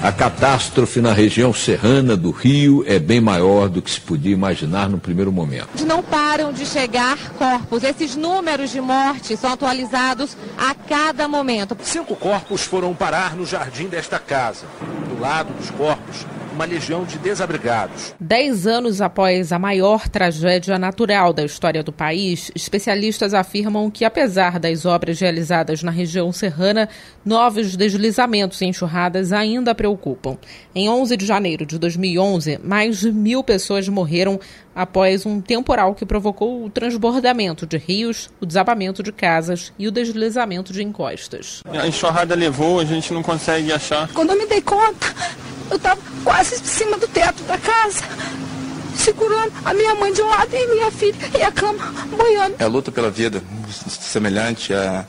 A catástrofe na região serrana do Rio é bem maior do que se podia imaginar no primeiro momento. Não param de chegar corpos. Esses números de mortes são atualizados a cada momento. Cinco corpos foram parar no jardim desta casa. Do lado dos corpos, uma legião de desabrigados. Dez anos após a maior tragédia natural da história do país, especialistas afirmam que, apesar das obras realizadas na região serrana, novos deslizamentos e enxurradas ainda preocupam. Em 11 de janeiro de 2011, mais de mil pessoas morreram após um temporal que provocou o transbordamento de rios, o desabamento de casas e o deslizamento de encostas. A enxurrada levou, a gente não consegue achar. Quando eu me dei conta, eu estava quase em cima do teto da casa, segurando a minha mãe de um lado e minha filha e a cama boiando. É a luta pela vida, semelhante a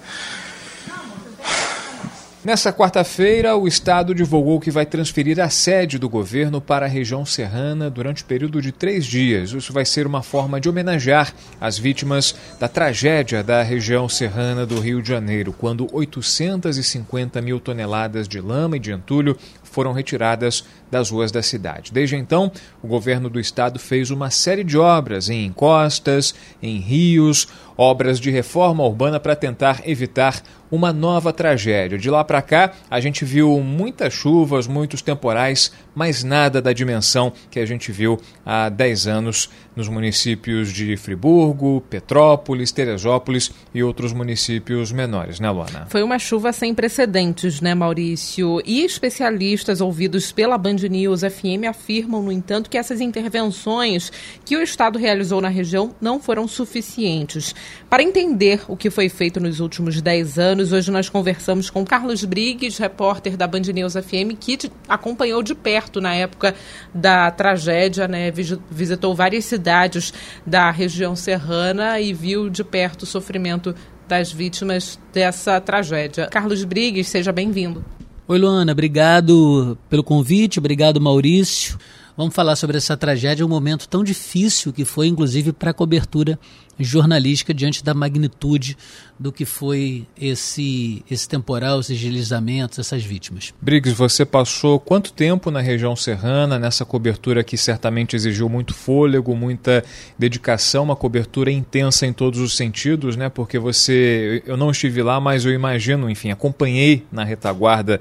Nessa quarta-feira, o Estado divulgou que vai transferir a sede do governo para a região serrana durante o período de três dias. Isso vai ser uma forma de homenagear as vítimas da tragédia da região serrana do Rio de Janeiro, quando 850 mil toneladas de lama e de entulho foram retiradas das ruas da cidade. Desde então, o governo do estado fez uma série de obras em encostas, em rios, obras de reforma urbana para tentar evitar uma nova tragédia. De lá para cá, a gente viu muitas chuvas, muitos temporais, mas nada da dimensão que a gente viu há 10 anos nos municípios de Friburgo, Petrópolis, Teresópolis e outros municípios menores, né, Luana? Foi uma chuva sem precedentes, né, Maurício? E especialistas ouvidos pela Band News FM afirmam, no entanto, que essas intervenções que o Estado realizou na região não foram suficientes. Para entender o que foi feito nos últimos 10 anos, hoje nós conversamos com Carlos Briggs, repórter da Band News FM, que acompanhou de perto na época da tragédia, né? Visitou várias cidades da região serrana e viu de perto o sofrimento das vítimas dessa tragédia. Carlos Briggs, seja bem-vindo. Oi, Luana, obrigado pelo convite, obrigado, Maurício. Vamos falar sobre essa tragédia, um momento tão difícil que foi, inclusive, para a cobertura jornalística diante da magnitude do que foi esse, esse temporal, esses deslizamentos, essas vítimas. Briggs, você passou quanto tempo na região serrana, nessa cobertura que certamente exigiu muito fôlego, muita dedicação, uma cobertura intensa em todos os sentidos, né? Porque você, eu não estive lá, mas eu imagino, enfim, acompanhei na retaguarda,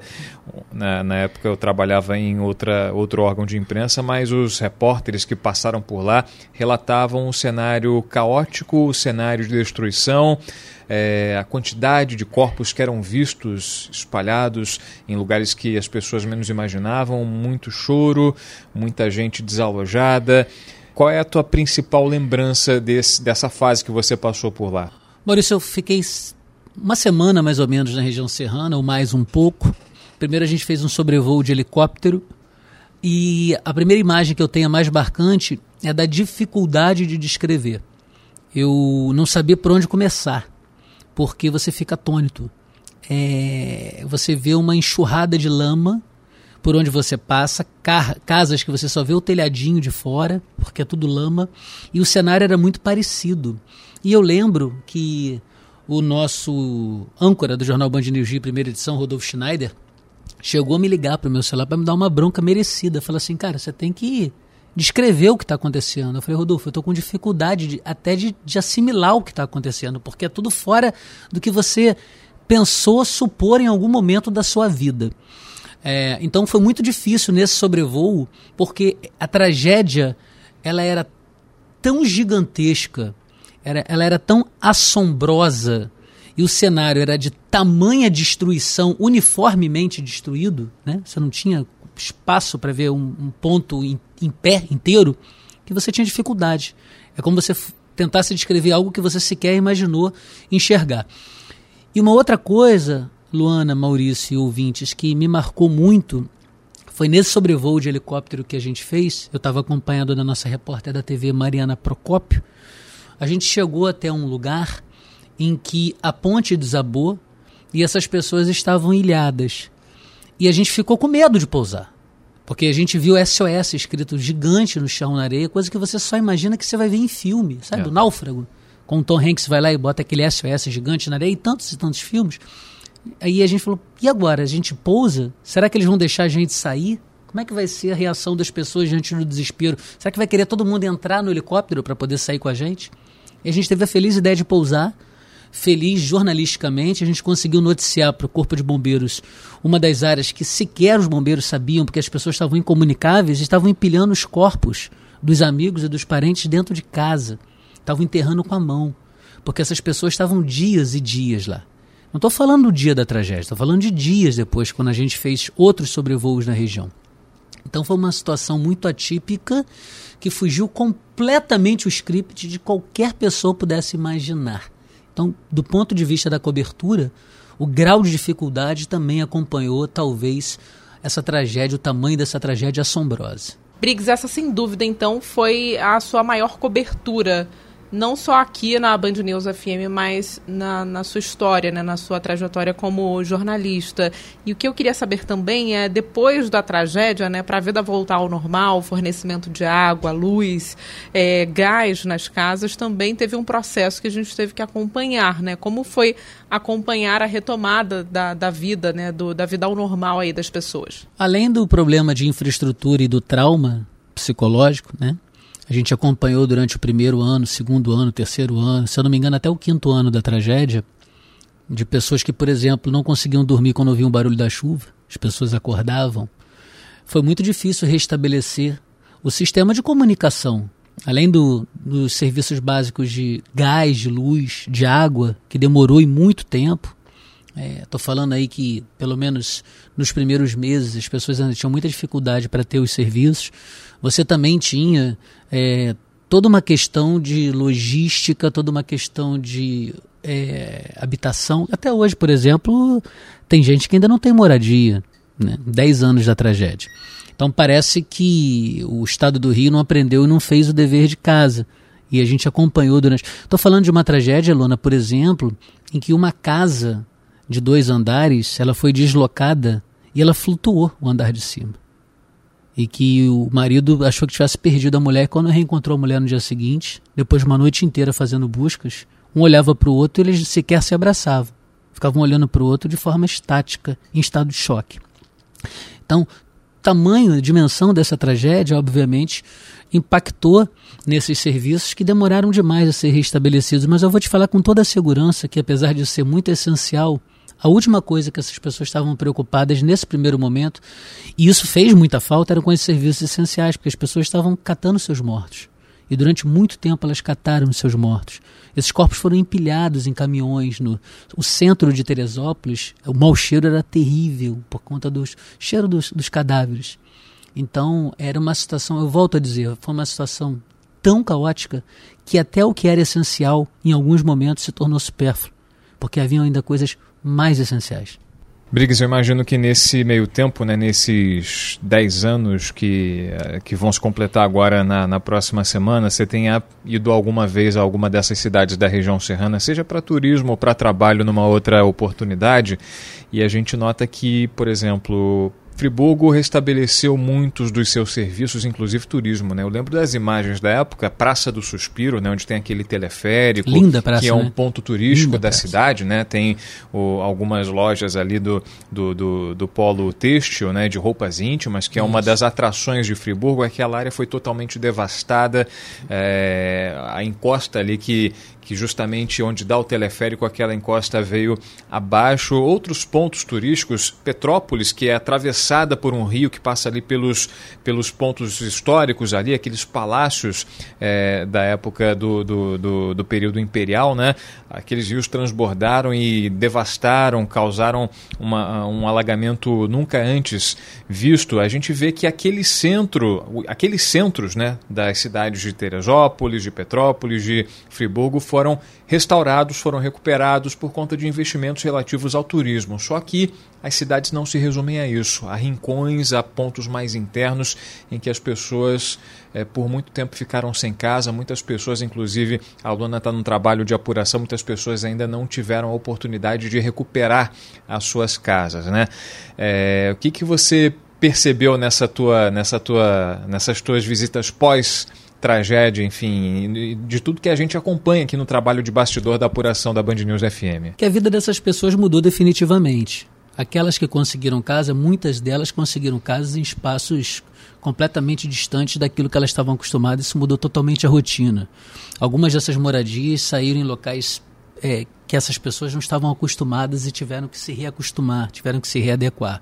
na, na época eu trabalhava em outra, outro órgão de imprensa, mas os repórteres que passaram por lá relatavam um cenário caótico, um cenário de destruição, é, a quantidade de corpos que eram vistos espalhados em lugares que as pessoas menos imaginavam, muito choro, muita gente desalojada. Qual é a tua principal lembrança desse, dessa fase que você passou por lá? Maurício, eu fiquei uma semana mais ou menos na região serrana, ou mais um pouco. Primeiro a gente fez um sobrevoo de helicóptero e a primeira imagem que eu tenho mais marcante é da dificuldade de descrever. Eu não sabia por onde começar porque você fica atônito. É, você vê uma enxurrada de lama por onde você passa, casas que você só vê o telhadinho de fora, porque é tudo lama, e o cenário era muito parecido. E eu lembro que o nosso âncora do jornal Band News primeira edição, Rodolfo Schneider, chegou a me ligar para o meu celular para me dar uma bronca merecida. Falou assim, cara, você tem que descrever o que está acontecendo. Eu falei, Rodolfo, eu estou com dificuldade de, até de, de assimilar o que está acontecendo, porque é tudo fora do que você pensou supor em algum momento da sua vida. É, então foi muito difícil nesse sobrevoo, porque a tragédia ela era tão gigantesca, era, ela era tão assombrosa e o cenário era de tamanha destruição, uniformemente destruído, né? Você não tinha espaço para ver um, um ponto em, em, pé inteiro, que você tinha dificuldade. É como você tentasse descrever algo que você sequer imaginou enxergar. E uma outra coisa, Luana, Maurício e ouvintes, que me marcou muito Foi nesse sobrevoo de helicóptero que a gente fez, eu estava acompanhado da nossa repórter da TV, Mariana Procópio. A gente chegou até um lugar em que a ponte desabou e essas pessoas estavam ilhadas. E a gente ficou com medo de pousar. Porque a gente viu SOS escrito gigante no chão na areia, coisa que você só imagina que você vai ver em filme, sabe? É. O Náufrago. Com o Tom Hanks vai lá e bota aquele SOS gigante na areia e tantos e tantos filmes. Aí a gente falou: e agora? A gente pousa? Será que eles vão deixar a gente sair? Como é que vai ser a reação das pessoas diante do desespero? Será que vai querer todo mundo entrar no helicóptero para poder sair com a gente? E a gente teve a feliz ideia de pousar. Feliz jornalisticamente, a gente conseguiu noticiar para o Corpo de Bombeiros uma das áreas que sequer os bombeiros sabiam, porque as pessoas estavam incomunicáveis, estavam empilhando os corpos dos amigos e dos parentes dentro de casa. Estavam enterrando com a mão, porque essas pessoas estavam dias e dias lá. Não estou falando do dia da tragédia, estou falando de dias depois, quando a gente fez outros sobrevoos na região. Então foi uma situação muito atípica que fugiu completamente o script de qualquer pessoa pudesse imaginar. Então, do ponto de vista da cobertura, o grau de dificuldade também acompanhou, talvez, essa tragédia, o tamanho dessa tragédia assombrosa. Briggs, essa sem dúvida, então, foi a sua maior cobertura não só aqui na Band News FM, mas na, na, sua história, né, na sua trajetória como jornalista. E o que eu queria saber também é, depois da tragédia, né, para a vida voltar ao normal, fornecimento de água, luz, é, gás nas casas, também teve um processo que a gente teve que acompanhar. Né? Como foi acompanhar a retomada da, da vida, né, do, da vida ao normal aí das pessoas? Além do problema de infraestrutura e do trauma psicológico, né? A gente acompanhou durante o primeiro ano, segundo ano, terceiro ano, se eu não me engano, até o quinto ano da tragédia, de pessoas que, por exemplo, não conseguiam dormir quando ouviam o barulho da chuva, as pessoas acordavam. Foi muito difícil restabelecer o sistema de comunicação, além do, dos serviços básicos de gás, de luz, de água, que demorou e muito tempo. Estou é, falando aí que, pelo menos nos primeiros meses, as pessoas ainda tinham muita dificuldade para ter os serviços. Você também tinha é, toda uma questão de logística, toda uma questão de é, habitação. Até hoje, por exemplo, tem gente que ainda não tem moradia, né? 10 anos da tragédia. Então parece que o Estado do Rio não aprendeu e não fez o dever de casa. E a gente acompanhou durante. Estou falando de uma tragédia, Lona, por exemplo, em que uma casa de dois andares ela foi deslocada e ela flutuou o andar de cima e que o marido achou que tivesse perdido a mulher. Quando reencontrou a mulher no dia seguinte, depois de uma noite inteira fazendo buscas, um olhava para o outro e eles sequer se abraçavam. Ficavam olhando para o outro de forma estática, em estado de choque. Então, tamanho, dimensão dessa tragédia, obviamente, impactou nesses serviços que demoraram demais a ser restabelecidos. Mas eu vou te falar com toda a segurança que, apesar de ser muito essencial a última coisa que essas pessoas estavam preocupadas nesse primeiro momento, e isso fez muita falta, eram com esses serviços essenciais, porque as pessoas estavam catando seus mortos. E durante muito tempo elas cataram seus mortos. Esses corpos foram empilhados em caminhões no o centro de Teresópolis. O mau cheiro era terrível por conta do cheiro dos, dos cadáveres. Então era uma situação, eu volto a dizer, foi uma situação tão caótica que até o que era essencial em alguns momentos se tornou supérfluo, porque haviam ainda coisas mais essenciais. Briggs, eu imagino que nesse meio tempo, né, nesses 10 anos que, eh, que vão se completar agora na, na próxima semana, você tenha ido alguma vez a alguma dessas cidades da região serrana, seja para turismo ou para trabalho numa outra oportunidade, e a gente nota que, por exemplo, Friburgo restabeleceu muitos dos seus serviços, inclusive turismo. Né? Eu lembro das imagens da época, Praça do Suspiro, né? onde tem aquele teleférico, Linda praça, que é um né? ponto turístico Linda da praça. cidade. Né? Tem o, algumas lojas ali do, do, do, do, polo têxtil, né? de roupas íntimas, que é uma das atrações de Friburgo. Aquela área foi totalmente devastada. É, a encosta ali que, que justamente onde dá o teleférico, aquela encosta veio abaixo. Outros pontos turísticos, Petrópolis, que é atravessada por um rio que passa ali pelos, pelos pontos históricos ali, aqueles palácios é, da época do, do, do, do, período imperial, né? Aqueles rios transbordaram e devastaram, causaram uma, um alagamento nunca antes visto. A gente vê que aquele centro, aqueles centros né, das cidades de Teresópolis, de Petrópolis, de Friburgo foram restaurados, foram recuperados por conta de investimentos relativos ao turismo. Só que as cidades não se resumem a isso. A rincões, a pontos mais internos em que as pessoas é, por muito tempo ficaram sem casa, muitas pessoas, inclusive a Luna está num trabalho de apuração, muitas pessoas ainda não tiveram a oportunidade de recuperar as suas casas. Né? É, o que, que você percebeu nessa tua, nessa tua, nessas tuas visitas pós tragédia, enfim, de tudo que a gente acompanha aqui no trabalho de bastidor da apuração da Band News FM. Que a vida dessas pessoas mudou definitivamente. Aquelas que conseguiram casa, muitas delas conseguiram casas em espaços completamente distantes daquilo que elas estavam acostumadas. Isso mudou totalmente a rotina. Algumas dessas moradias saíram em locais é, que essas pessoas não estavam acostumadas e tiveram que se reacostumar, tiveram que se readequar.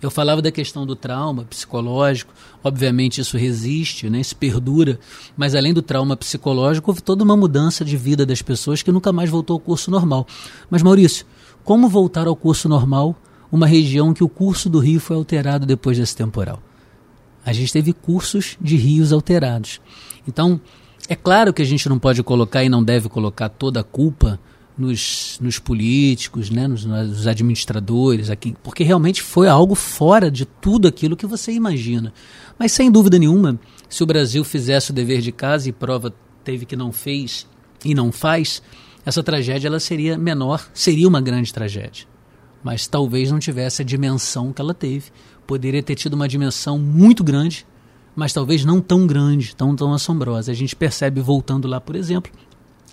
Eu falava da questão do trauma psicológico, obviamente isso resiste, né, isso perdura, mas além do trauma psicológico, houve toda uma mudança de vida das pessoas que nunca mais voltou ao curso normal. Mas, Maurício, como voltar ao curso normal uma região que o curso do rio foi alterado depois desse temporal? A gente teve cursos de rios alterados. Então, é claro que a gente não pode colocar e não deve colocar toda a culpa nos, nos políticos, né, nos, nos, administradores, aqui, porque realmente foi algo fora de tudo aquilo que você imagina. Mas sem dúvida nenhuma, se o Brasil fizesse o dever de casa e prova teve que não fez e não faz, essa tragédia ela seria menor, seria uma grande tragédia. Mas talvez não tivesse a dimensão que ela teve. Poderia ter tido uma dimensão muito grande, mas talvez não tão grande, tão, tão assombrosa. A gente percebe, voltando lá, por exemplo,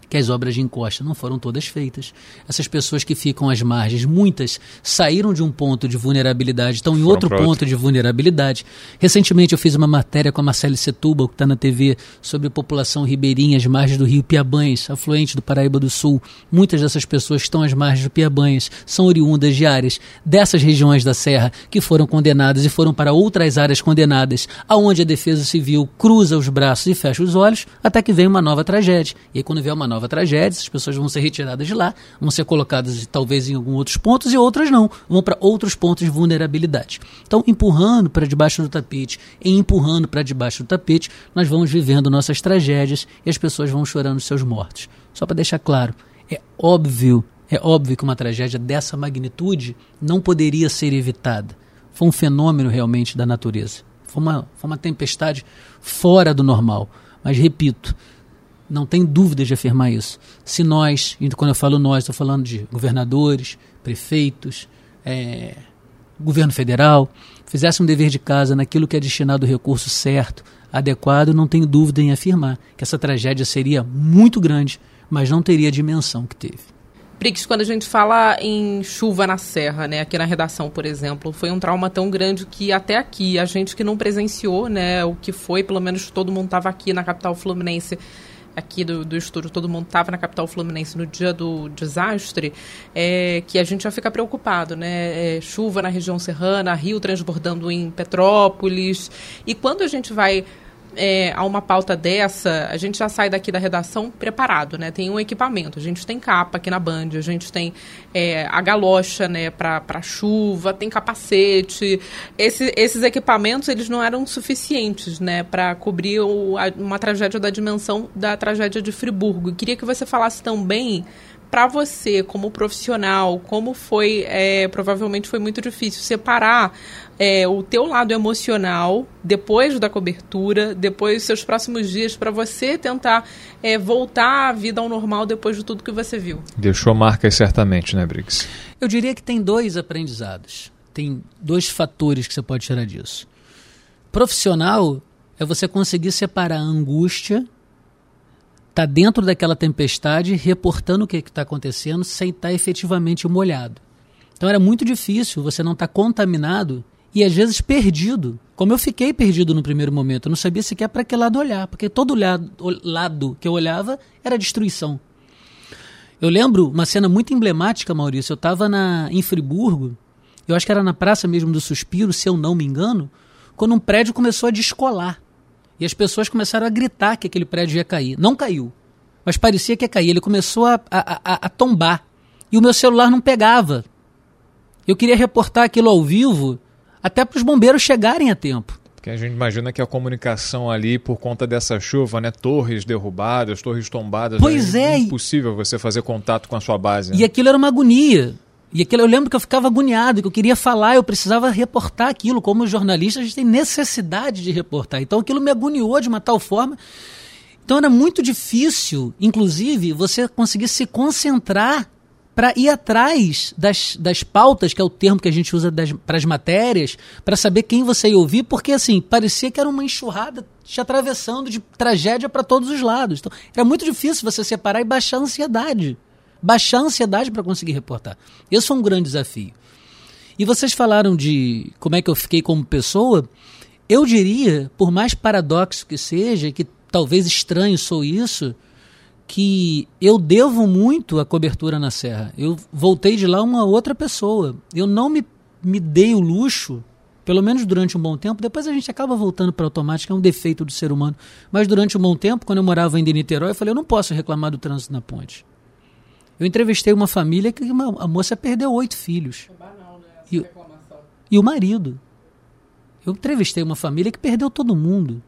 que as obras de encosta não foram todas feitas. Essas pessoas que ficam às margens, muitas saíram de um ponto de vulnerabilidade, estão em foram outro ponto outro. de vulnerabilidade. Recentemente eu fiz uma matéria com a Marcele Setúbal, que está na TV, sobre a população ribeirinha às margens do rio Piabães, afluente do Paraíba do Sul. Muitas dessas pessoas que estão às margens do Piabães são oriundas de áreas dessas regiões da Serra que foram condenadas e foram para outras áreas condenadas, aonde a Defesa Civil cruza os braços e fecha os olhos, até que vem uma nova tragédia. E aí, quando vem uma nova nova tragédia, as pessoas vão ser retiradas de lá, vão ser colocadas talvez em alguns outros pontos e outras não, vão para outros pontos de vulnerabilidade. Então, empurrando para debaixo do tapete e empurrando para debaixo do tapete, nós vamos vivendo nossas tragédias e as pessoas vão chorando seus mortos. Só para deixar claro, é óbvio, é óbvio que uma tragédia dessa magnitude não poderia ser evitada. Foi um fenômeno realmente da natureza. Foi uma, foi uma tempestade fora do normal. Mas repito, não tem dúvida de afirmar isso. Se nós, e quando eu falo nós, estou falando de governadores, prefeitos, é, governo federal, fizesse um dever de casa naquilo que é destinado o recurso certo, adequado, não tenho dúvida em afirmar que essa tragédia seria muito grande, mas não teria a dimensão que teve. Brix, quando a gente fala em chuva na serra, né, aqui na redação, por exemplo, foi um trauma tão grande que até aqui, a gente que não presenciou, né, o que foi, pelo menos todo mundo estava aqui na capital fluminense, aqui do, do estúdio, todo mundo estava na capital fluminense no dia do desastre, é, que a gente já fica preocupado, né? É, chuva na região serrana, rio transbordando em Petrópolis. E quando a gente vai é, a uma pauta dessa, a gente já sai daqui da redação preparado, né? Tem um equipamento, a gente tem capa aqui na Band, a gente tem é, a galocha, né, para chuva, tem capacete. Esse, esses equipamentos, eles não eram suficientes, né, para cobrir o, a, uma tragédia da dimensão da tragédia de Friburgo. Eu queria que você falasse também para você, como profissional, como foi, é, provavelmente foi muito difícil separar é, o teu lado emocional depois da cobertura, depois dos seus próximos dias, para você tentar é, voltar à vida ao normal depois de tudo que você viu? Deixou marcas certamente, né, Briggs? Eu diria que tem dois aprendizados. Tem dois fatores que você pode tirar disso. Profissional é você conseguir separar a angústia está dentro daquela tempestade, reportando o que está acontecendo, sem estar tá efetivamente molhado. Então era muito difícil você não estar tá contaminado e às vezes perdido. Como eu fiquei perdido no primeiro momento, eu não sabia sequer para que lado olhar, porque todo lado, lado que eu olhava era destruição. Eu lembro uma cena muito emblemática, Maurício. Eu estava em Friburgo, eu acho que era na Praça mesmo do Suspiro, se eu não me engano, quando um prédio começou a descolar. E as pessoas começaram a gritar que aquele prédio ia cair. Não caiu, mas parecia que ia cair. Ele começou a, a, a, a tombar. E o meu celular não pegava. Eu queria reportar aquilo ao vivo, até para os bombeiros chegarem a tempo. Porque a gente imagina que a comunicação ali, por conta dessa chuva, né? Torres derrubadas, torres tombadas. Pois é. É impossível você fazer contato com a sua base. Né? E aquilo era uma agonia. E aquilo, eu lembro que eu ficava agoniado, que eu queria falar, eu precisava reportar aquilo. Como jornalista, a gente tem necessidade de reportar. Então aquilo me agoniou de uma tal forma. Então era muito difícil, inclusive, você conseguir se concentrar para ir atrás das, das pautas, que é o termo que a gente usa para as matérias, para saber quem você ia ouvir, porque assim, parecia que era uma enxurrada te atravessando de tragédia para todos os lados. Então, era muito difícil você separar e baixar a ansiedade. Baixar a ansiedade para conseguir reportar. Esse foi um grande desafio. E vocês falaram de como é que eu fiquei como pessoa. Eu diria, por mais paradoxo que seja, que talvez estranho sou isso, que eu devo muito à cobertura na Serra. Eu voltei de lá uma outra pessoa. Eu não me, me dei o luxo, pelo menos durante um bom tempo, depois a gente acaba voltando para automática, é um defeito do ser humano. Mas durante um bom tempo, quando eu morava ainda em Niterói, eu falei, eu não posso reclamar do trânsito na ponte. Eu entrevistei uma família que uma, a moça perdeu oito filhos. É banal, né? e, e o marido. Eu entrevistei uma família que perdeu todo mundo.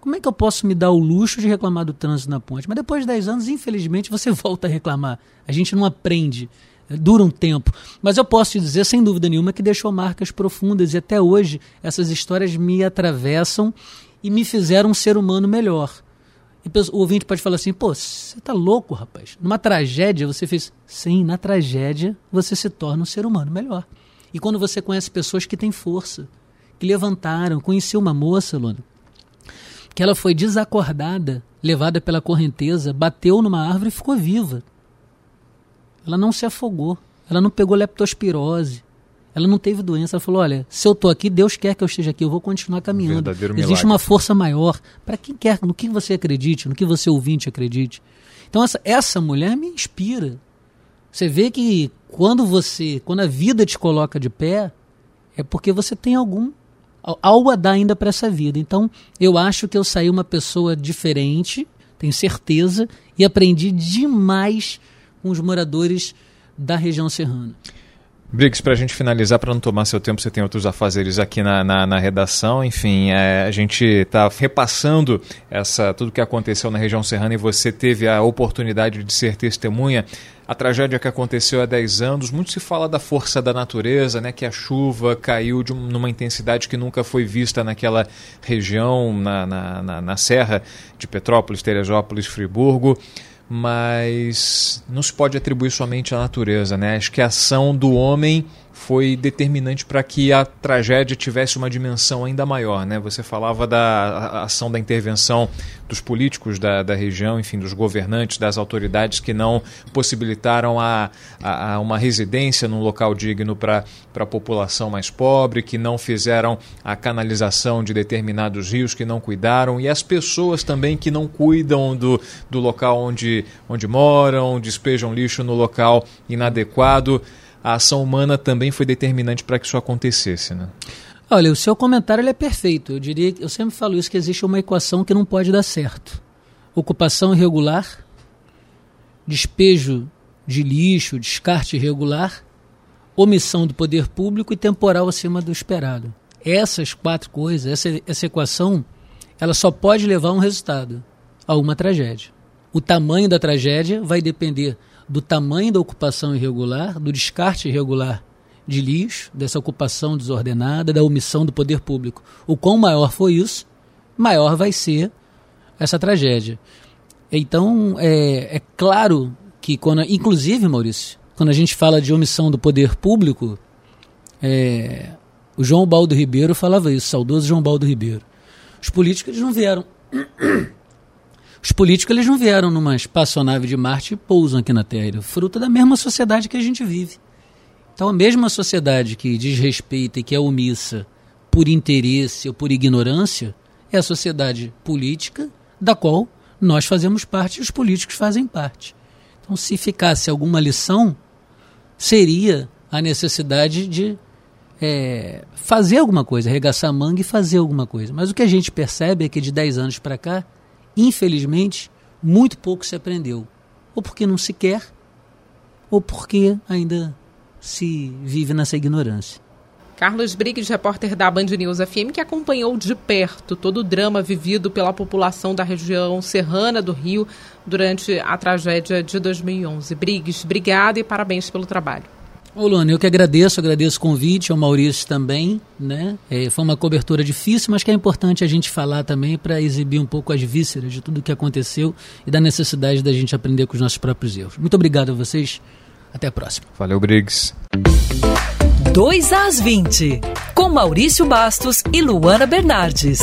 Como é que eu posso me dar o luxo de reclamar do trânsito na ponte? Mas depois de 10 anos, infelizmente, você volta a reclamar. A gente não aprende. Dura um tempo. Mas eu posso te dizer, sem dúvida nenhuma, que deixou marcas profundas e até hoje essas histórias me atravessam e me fizeram um ser humano melhor. E o ouvinte pode falar assim: pô, você tá louco, rapaz. Numa tragédia você fez. Sim, na tragédia você se torna um ser humano melhor. E quando você conhece pessoas que têm força, que levantaram, conheci uma moça, Luna, que ela foi desacordada, levada pela correnteza, bateu numa árvore e ficou viva. Ela não se afogou, ela não pegou leptospirose, ela não teve doença. Ela falou: Olha, se eu estou aqui, Deus quer que eu esteja aqui, eu vou continuar caminhando. Existe milagre. uma força maior para quem quer, no que você acredite, no que você ouvinte acredite. Então, essa, essa mulher me inspira. Você vê que quando você, quando a vida te coloca de pé, é porque você tem algum algo a dar ainda para essa vida. Então, eu acho que eu saí uma pessoa diferente, tenho certeza, e aprendi demais com os moradores da região serrana. Briggs, para a gente finalizar, para não tomar seu tempo, você tem outros afazeres aqui na, na, na redação. Enfim, é, a gente está repassando essa, tudo que aconteceu na região serrana e você teve a oportunidade de ser testemunha. A tragédia que aconteceu há 10 anos, muito se fala da força da natureza, né, que a chuva caiu de um, numa intensidade que nunca foi vista naquela região, na, na, na, na Serra de Petrópolis, Teresópolis, Friburgo mas não se pode atribuir somente à natureza, né? Acho que a ação do homem foi determinante para que a tragédia tivesse uma dimensão ainda maior. Né? Você falava da ação da intervenção dos políticos da, da região, enfim, dos governantes, das autoridades que não possibilitaram a, a, a uma residência num local digno para a população mais pobre, que não fizeram a canalização de determinados rios, que não cuidaram, e as pessoas também que não cuidam do, do local onde, onde moram, despejam lixo no local inadequado a ação humana também foi determinante para que isso acontecesse, né? Olha, o seu comentário é perfeito. Eu diria, eu sempre falo isso que existe uma equação que não pode dar certo. Ocupação irregular, despejo de lixo, descarte irregular, omissão do poder público e temporal acima do esperado. Essas quatro coisas, essa, essa equação, ela só pode levar a um resultado, a uma tragédia. O tamanho da tragédia vai depender do tamanho da ocupação irregular, do descarte irregular de lixo, dessa ocupação desordenada, da omissão do poder público. O quão maior for isso, maior vai ser essa tragédia. Então, é, é claro que, quando, inclusive, Maurício, quando a gente fala de omissão do poder público, é, o João Baldo Ribeiro falava isso, saudoso João Baldo Ribeiro. Os políticos não vieram os políticos eles não vieram numa espaçonave de Marte e pousam aqui na Terra. É fruto da mesma sociedade que a gente vive. Então, a mesma sociedade que desrespeita e que é omissa por interesse ou por ignorância é a sociedade política da qual nós fazemos parte e os políticos fazem parte. Então, se ficasse alguma lição, seria a necessidade de é, fazer alguma coisa, arregaçar a manga e fazer alguma coisa. Mas o que a gente percebe é que de 10 anos para cá, infelizmente, muito pouco se aprendeu. Ou porque não se quer, ou porque ainda se vive nessa ignorância. Carlos Briggs, repórter da Band News FM, que acompanhou de perto todo o drama vivido pela população da região serrana do Rio durante a tragédia de 2011. Briggs, obrigada e parabéns pelo trabalho. Ô, Luana, eu que agradeço, agradeço o convite, ao Maurício também, né? É, foi uma cobertura difícil, mas que é importante a gente falar também para exibir um pouco as vísceras de tudo o que aconteceu e da necessidade da gente aprender com os nossos próprios erros. Muito obrigado a vocês, até a próxima. Valeu, Briggs. 2 às 20, com Maurício Bastos e Luana Bernardes.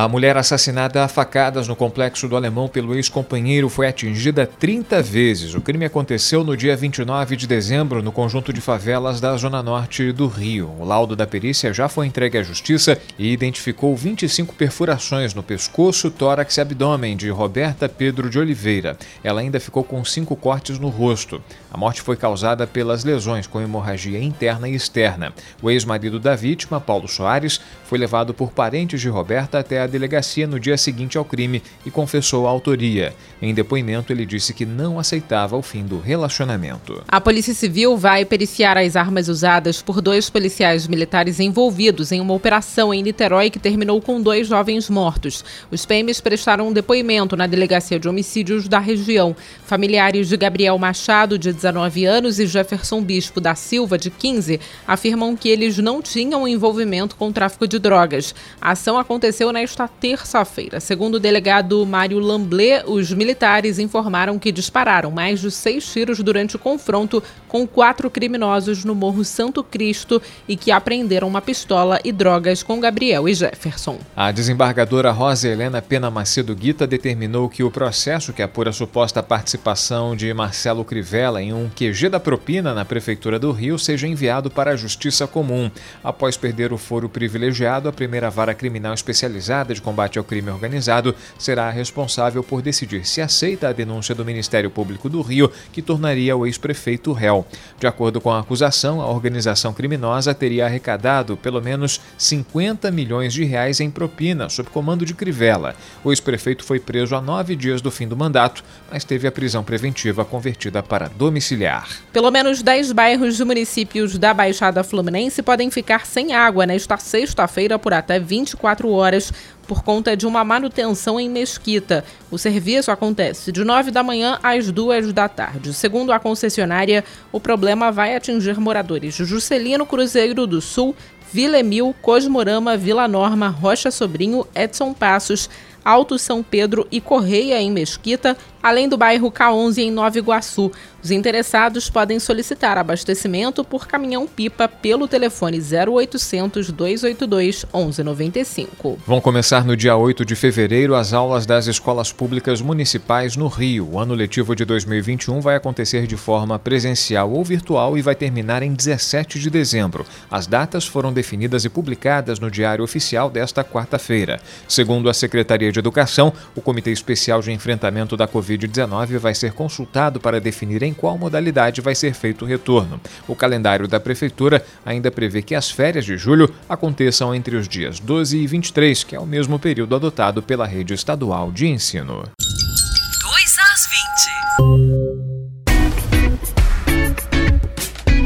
A mulher assassinada a facadas no complexo do Alemão pelo ex-companheiro foi atingida 30 vezes. O crime aconteceu no dia 29 de dezembro no conjunto de favelas da zona norte do Rio. O laudo da perícia já foi entregue à justiça e identificou 25 perfurações no pescoço, tórax e abdômen de Roberta Pedro de Oliveira. Ela ainda ficou com cinco cortes no rosto. A morte foi causada pelas lesões com hemorragia interna e externa. O ex-marido da vítima, Paulo Soares, foi levado por parentes de Roberta até a delegacia no dia seguinte ao crime e confessou a autoria. Em depoimento, ele disse que não aceitava o fim do relacionamento. A Polícia Civil vai periciar as armas usadas por dois policiais militares envolvidos em uma operação em Niterói que terminou com dois jovens mortos. Os PMs prestaram um depoimento na Delegacia de Homicídios da região. Familiares de Gabriel Machado, de 19 anos, e Jefferson Bispo da Silva, de 15, afirmam que eles não tinham envolvimento com o tráfico de drogas. A ação aconteceu na nesta terça-feira. Segundo o delegado Mário Lamblé, os militares informaram que dispararam mais de seis tiros durante o confronto com quatro criminosos no Morro Santo Cristo e que apreenderam uma pistola e drogas com Gabriel e Jefferson. A desembargadora Rosa Helena Pena Macedo Guita determinou que o processo que apura a suposta participação de Marcelo Crivella em um QG da propina na Prefeitura do Rio seja enviado para a Justiça Comum. Após perder o foro privilegiado, a primeira vara criminal especializada de Combate ao Crime Organizado será responsável por decidir se aceita a denúncia do Ministério Público do Rio, que tornaria o ex-prefeito réu. De acordo com a acusação, a organização criminosa teria arrecadado pelo menos 50 milhões de reais em propina, sob comando de Crivella. O ex-prefeito foi preso a nove dias do fim do mandato, mas teve a prisão preventiva convertida para domiciliar. Pelo menos 10 bairros de municípios da Baixada Fluminense podem ficar sem água nesta sexta-feira por até 24 horas por conta de uma manutenção em Mesquita. O serviço acontece de 9 da manhã às 2 da tarde. Segundo a concessionária, o problema vai atingir moradores de Juscelino Cruzeiro do Sul, Vila Emil, Cosmorama, Vila Norma, Rocha Sobrinho, Edson Passos, Alto São Pedro e Correia em Mesquita, além do bairro K11 em Nova Iguaçu. Os interessados podem solicitar abastecimento por caminhão-pipa pelo telefone 0800 282 1195. Vão começar no dia 8 de fevereiro as aulas das escolas públicas municipais no Rio. O ano letivo de 2021 vai acontecer de forma presencial ou virtual e vai terminar em 17 de dezembro. As datas foram definidas e publicadas no Diário Oficial desta quarta-feira. Segundo a Secretaria de Educação, o Comitê Especial de Enfrentamento da Covid-19 vai ser consultado para definir em qual modalidade vai ser feito o retorno. O calendário da Prefeitura ainda prevê que as férias de julho aconteçam entre os dias 12 e 23, que é o mesmo período adotado pela rede estadual de ensino.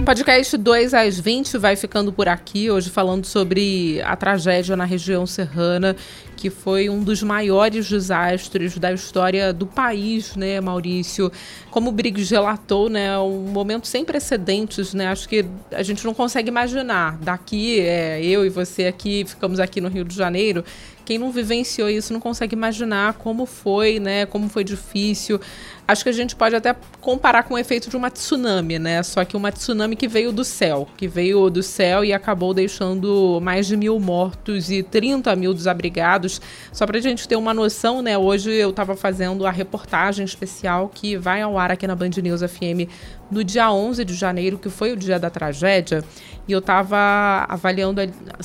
Podcast 2 às 20 vai ficando por aqui, hoje falando sobre a tragédia na região serrana que foi um dos maiores desastres da história do país, né, Maurício? Como o Briggs relatou, né, um momento sem precedentes, né? Acho que a gente não consegue imaginar. Daqui, é, eu e você aqui, ficamos aqui no Rio de Janeiro, quem não vivenciou isso não consegue imaginar como foi, né? Como foi difícil. Acho que a gente pode até comparar com o efeito de uma tsunami, né? Só que uma tsunami que veio do céu, que veio do céu e acabou deixando mais de mil mortos e 30 mil desabrigados. Só para a gente ter uma noção, né? Hoje eu estava fazendo a reportagem especial que vai ao ar aqui na Band News FM no dia 11 de janeiro, que foi o dia da tragédia, e eu estava avaliando,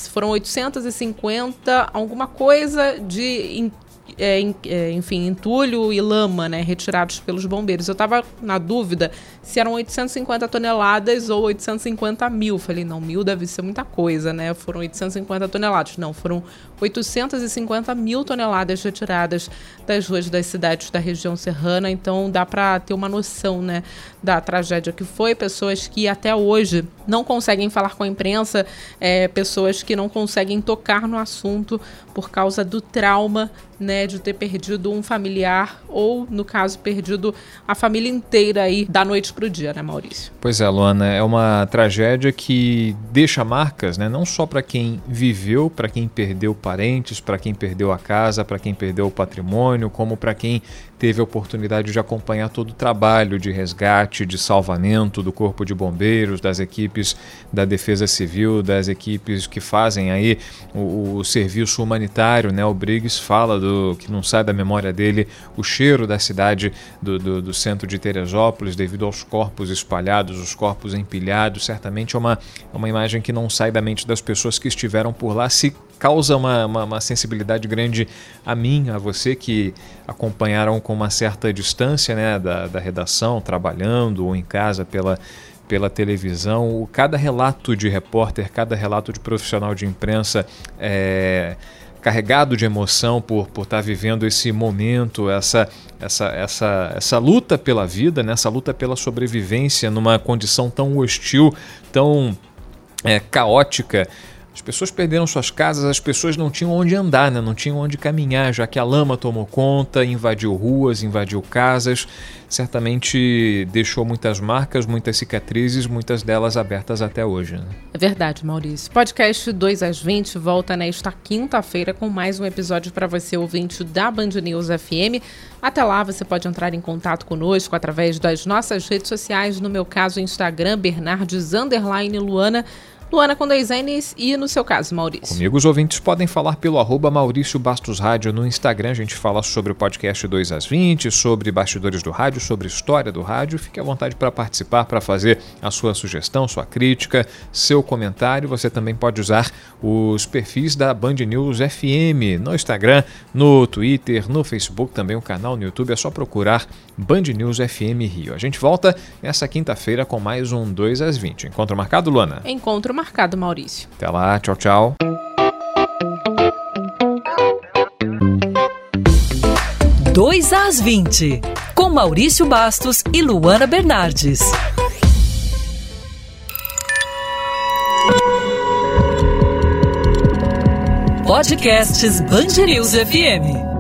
foram 850, alguma coisa de é, é, enfim, entulho e lama, né, retirados pelos bombeiros. Eu estava na dúvida se eram 850 toneladas ou 850 mil. Falei, não, mil deve ser muita coisa, né? Foram 850 toneladas. Não, foram 850 mil toneladas retiradas das ruas das cidades da região serrana. Então dá para ter uma noção, né, da tragédia que foi. Pessoas que até hoje não conseguem falar com a imprensa, é, pessoas que não conseguem tocar no assunto por causa do trauma né, de ter perdido um familiar ou, no caso, perdido a família inteira aí da noite para o dia, né, Maurício? Pois é, Luana, é uma tragédia que deixa marcas, né, não só para quem viveu, para quem perdeu parentes, para quem perdeu a casa, para quem perdeu o patrimônio, como para quem teve a oportunidade de acompanhar todo o trabalho de resgate, de salvamento do Corpo de Bombeiros, das equipes da Defesa Civil, das equipes que fazem aí o, o serviço humanitário, né? O Briggs fala do que não sai da memória dele o cheiro da cidade do, do, do centro de Teresópolis devido aos corpos espalhados, os corpos empilhados. Certamente é uma, uma imagem que não sai da mente das pessoas que estiveram por lá, se causa uma, uma, uma, sensibilidade grande a mim, a você que acompanharam com uma certa distância né, da, da redação, trabalhando ou em casa pela, pela televisão. Cada relato de repórter, cada relato de profissional de imprensa é carregado de emoção por, por estar vivendo esse momento, essa, essa, essa, essa luta pela vida, né? essa luta pela sobrevivência numa condição tão hostil, tão é, caótica. As pessoas perderam suas casas, as pessoas não tinham onde andar, né? não tinham onde caminhar, já que a lama tomou conta, invadiu ruas, invadiu casas. Certamente deixou muitas marcas, muitas cicatrizes, muitas delas abertas até hoje. Né? É verdade, Maurício. Podcast 2 às 20 volta nesta quinta-feira com mais um episódio para você, ouvinte da Band News FM. Até lá, você pode entrar em contato conosco através das nossas redes sociais, no meu caso, Instagram, Bernardes Luana Luana com dois N's e no seu caso, Maurício. Comigo os ouvintes podem falar pelo arroba Maurício Bastos Rádio no Instagram. A gente fala sobre o podcast 2 às 20, sobre bastidores do rádio, sobre história do rádio. Fique à vontade para participar, para fazer a sua sugestão, sua crítica, seu comentário. Você também pode usar os perfis da Band News FM no Instagram, no Twitter, no Facebook, também o canal no YouTube. É só procurar Band News FM Rio. A gente volta essa quinta-feira com mais um 2 às 20. Encontro marcado, Luana? Encontro marcado, Maurício. Até lá, tchau, tchau. Dois às 20, com Maurício Bastos e Luana Bernardes. Podcasts Bangerils FM.